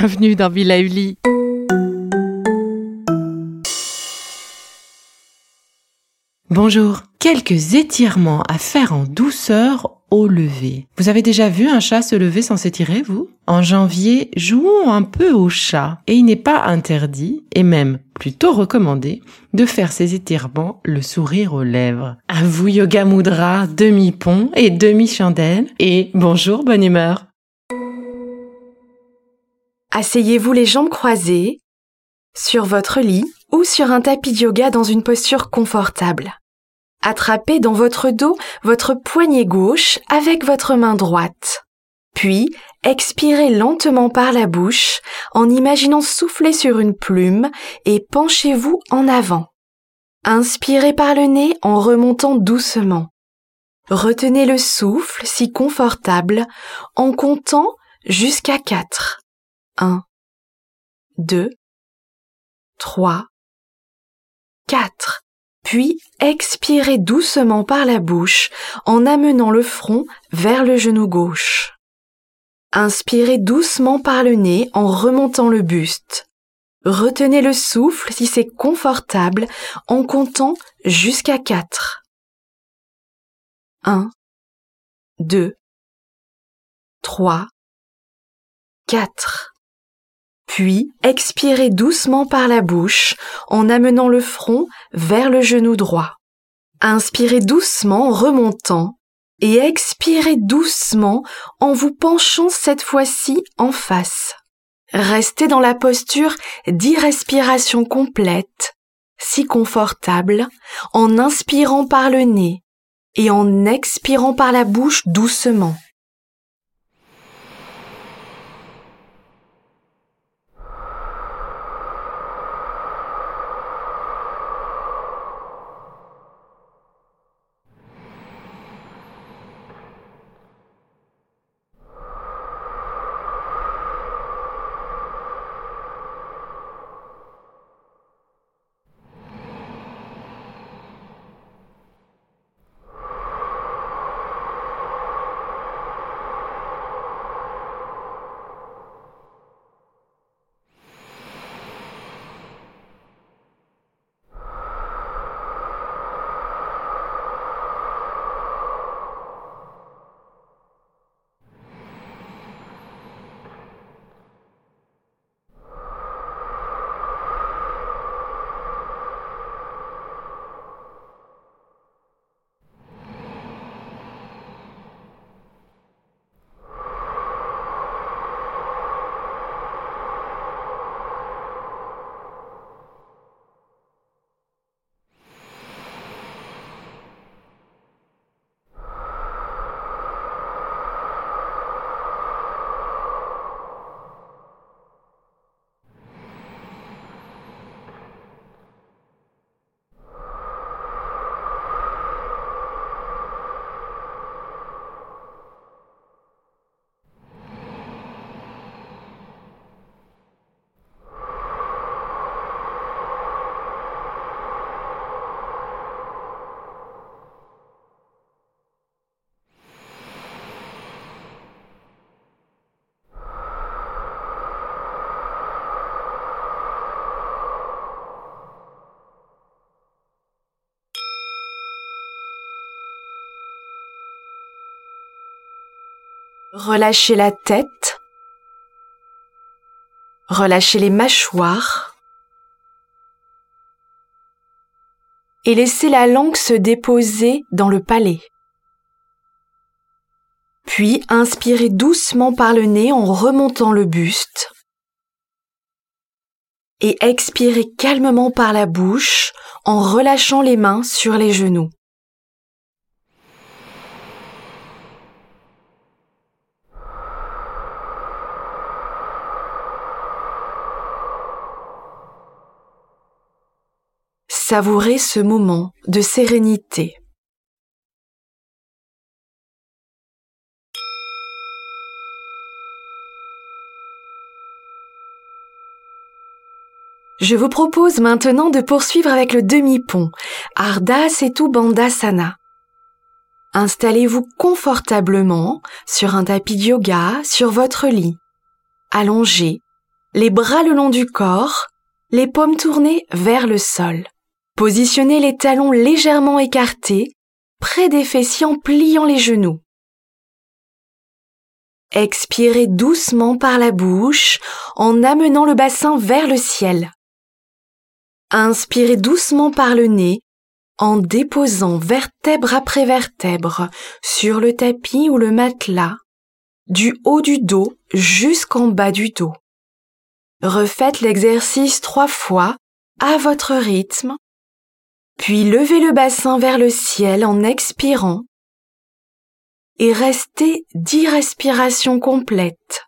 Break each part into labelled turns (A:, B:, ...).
A: bienvenue dans Villa Uli. Bonjour, quelques étirements à faire en douceur au lever. Vous avez déjà vu un chat se lever sans s'étirer, vous? En janvier, jouons un peu au chat, et il n'est pas interdit, et même plutôt recommandé, de faire ces étirements le sourire aux lèvres. À vous Yoga Mudra, demi-pont et demi-chandelle, et bonjour, bonne humeur.
B: Asseyez-vous les jambes croisées, sur votre lit ou sur un tapis de yoga dans une posture confortable. Attrapez dans votre dos votre poignet gauche avec votre main droite. Puis, expirez lentement par la bouche en imaginant souffler sur une plume et penchez-vous en avant. Inspirez par le nez en remontant doucement. Retenez le souffle si confortable en comptant jusqu'à 4. 1, 2, 3, 4 puis expirez doucement par la bouche en amenant le front vers le genou gauche. Inspirez doucement par le nez en remontant le buste. Retenez le souffle si c'est confortable en comptant jusqu'à 4. 1, 2, 3, 4. Puis expirez doucement par la bouche en amenant le front vers le genou droit. Inspirez doucement en remontant et expirez doucement en vous penchant cette fois-ci en face. Restez dans la posture d'irrespiration complète, si confortable, en inspirant par le nez et en expirant par la bouche doucement. Relâchez la tête. Relâchez les mâchoires. Et laissez la langue se déposer dans le palais. Puis inspirez doucement par le nez en remontant le buste. Et expirez calmement par la bouche en relâchant les mains sur les genoux. Savourez ce moment de sérénité. Je vous propose maintenant de poursuivre avec le demi-pont, Ardha Setu Bandhasana. Installez-vous confortablement sur un tapis de yoga sur votre lit, allongé les bras le long du corps, les paumes tournées vers le sol. Positionnez les talons légèrement écartés, près des fessiers en pliant les genoux. Expirez doucement par la bouche en amenant le bassin vers le ciel. Inspirez doucement par le nez en déposant vertèbre après vertèbre sur le tapis ou le matelas, du haut du dos jusqu'en bas du dos. Refaites l'exercice trois fois à votre rythme, puis levez le bassin vers le ciel en expirant et restez dix respirations complètes.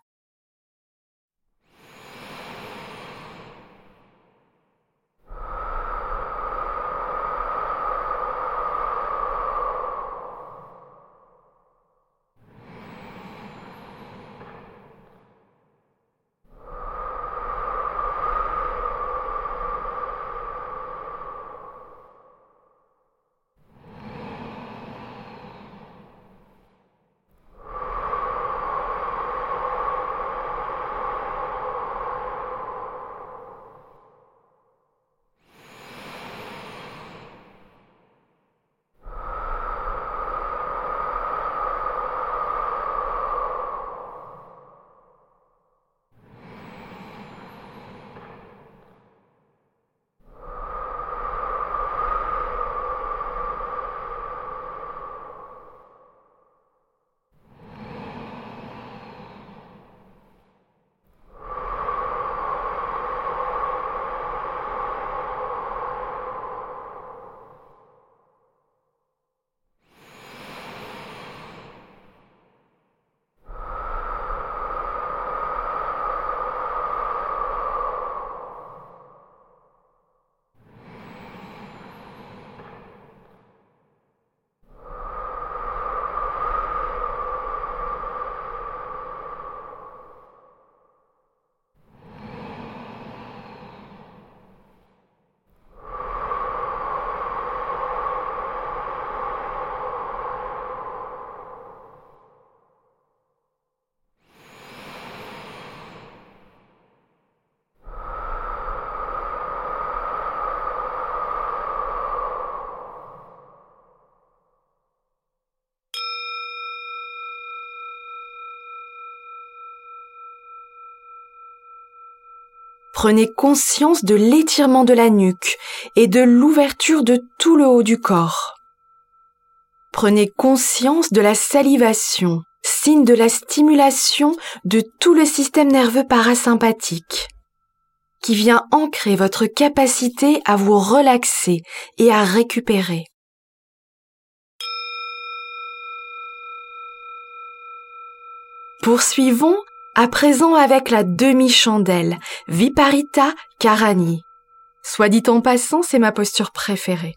B: Prenez conscience de l'étirement de la nuque et de l'ouverture de tout le haut du corps. Prenez conscience de la salivation, signe de la stimulation de tout le système nerveux parasympathique, qui vient ancrer votre capacité à vous relaxer et à récupérer. Poursuivons à présent avec la demi-chandelle, Viparita Karani. Soit dit en passant, c'est ma posture préférée.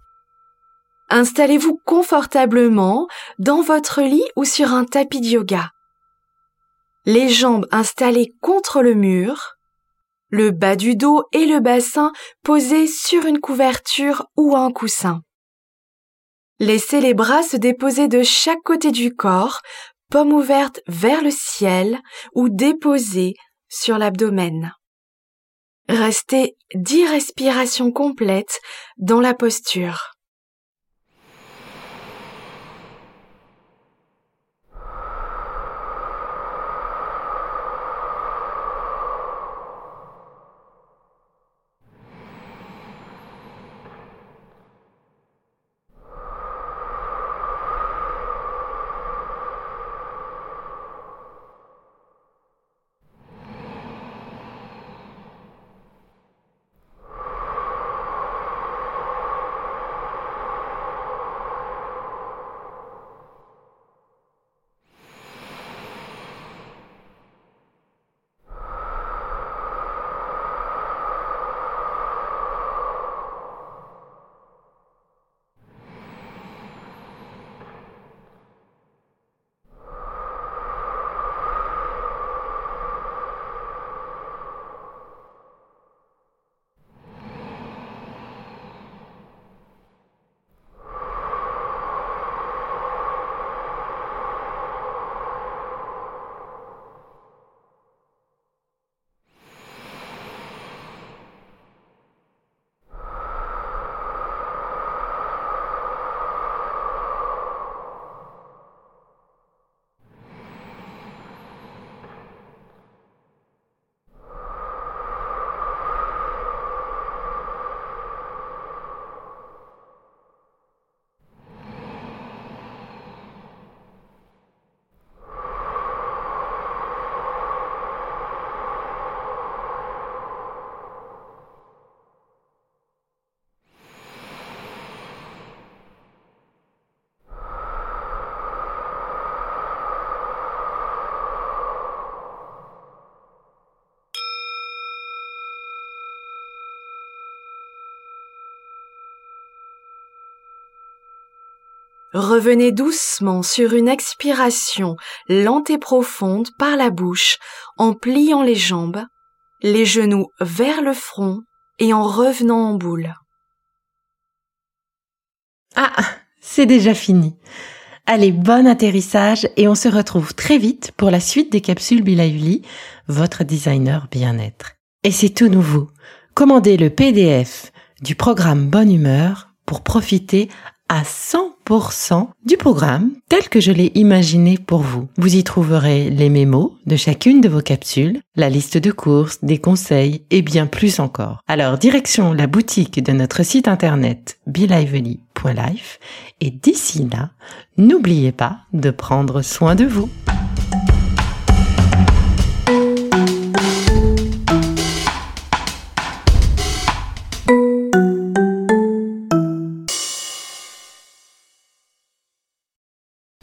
B: Installez-vous confortablement dans votre lit ou sur un tapis de yoga. Les jambes installées contre le mur, le bas du dos et le bassin posés sur une couverture ou un coussin. Laissez les bras se déposer de chaque côté du corps paume ouverte vers le ciel ou déposée sur l'abdomen. Restez dix respirations complètes dans la posture. Revenez doucement sur une expiration lente et profonde par la bouche en pliant les jambes, les genoux vers le front et en revenant en boule.
A: Ah, c'est déjà fini. Allez, bon atterrissage et on se retrouve très vite pour la suite des capsules Bilauli, votre designer bien-être. Et c'est tout nouveau. Commandez le PDF du programme Bonne Humeur pour profiter à 100% du programme tel que je l'ai imaginé pour vous. Vous y trouverez les mémos de chacune de vos capsules, la liste de courses, des conseils et bien plus encore. Alors direction la boutique de notre site internet belively.life et d'ici là, n'oubliez pas de prendre soin de vous.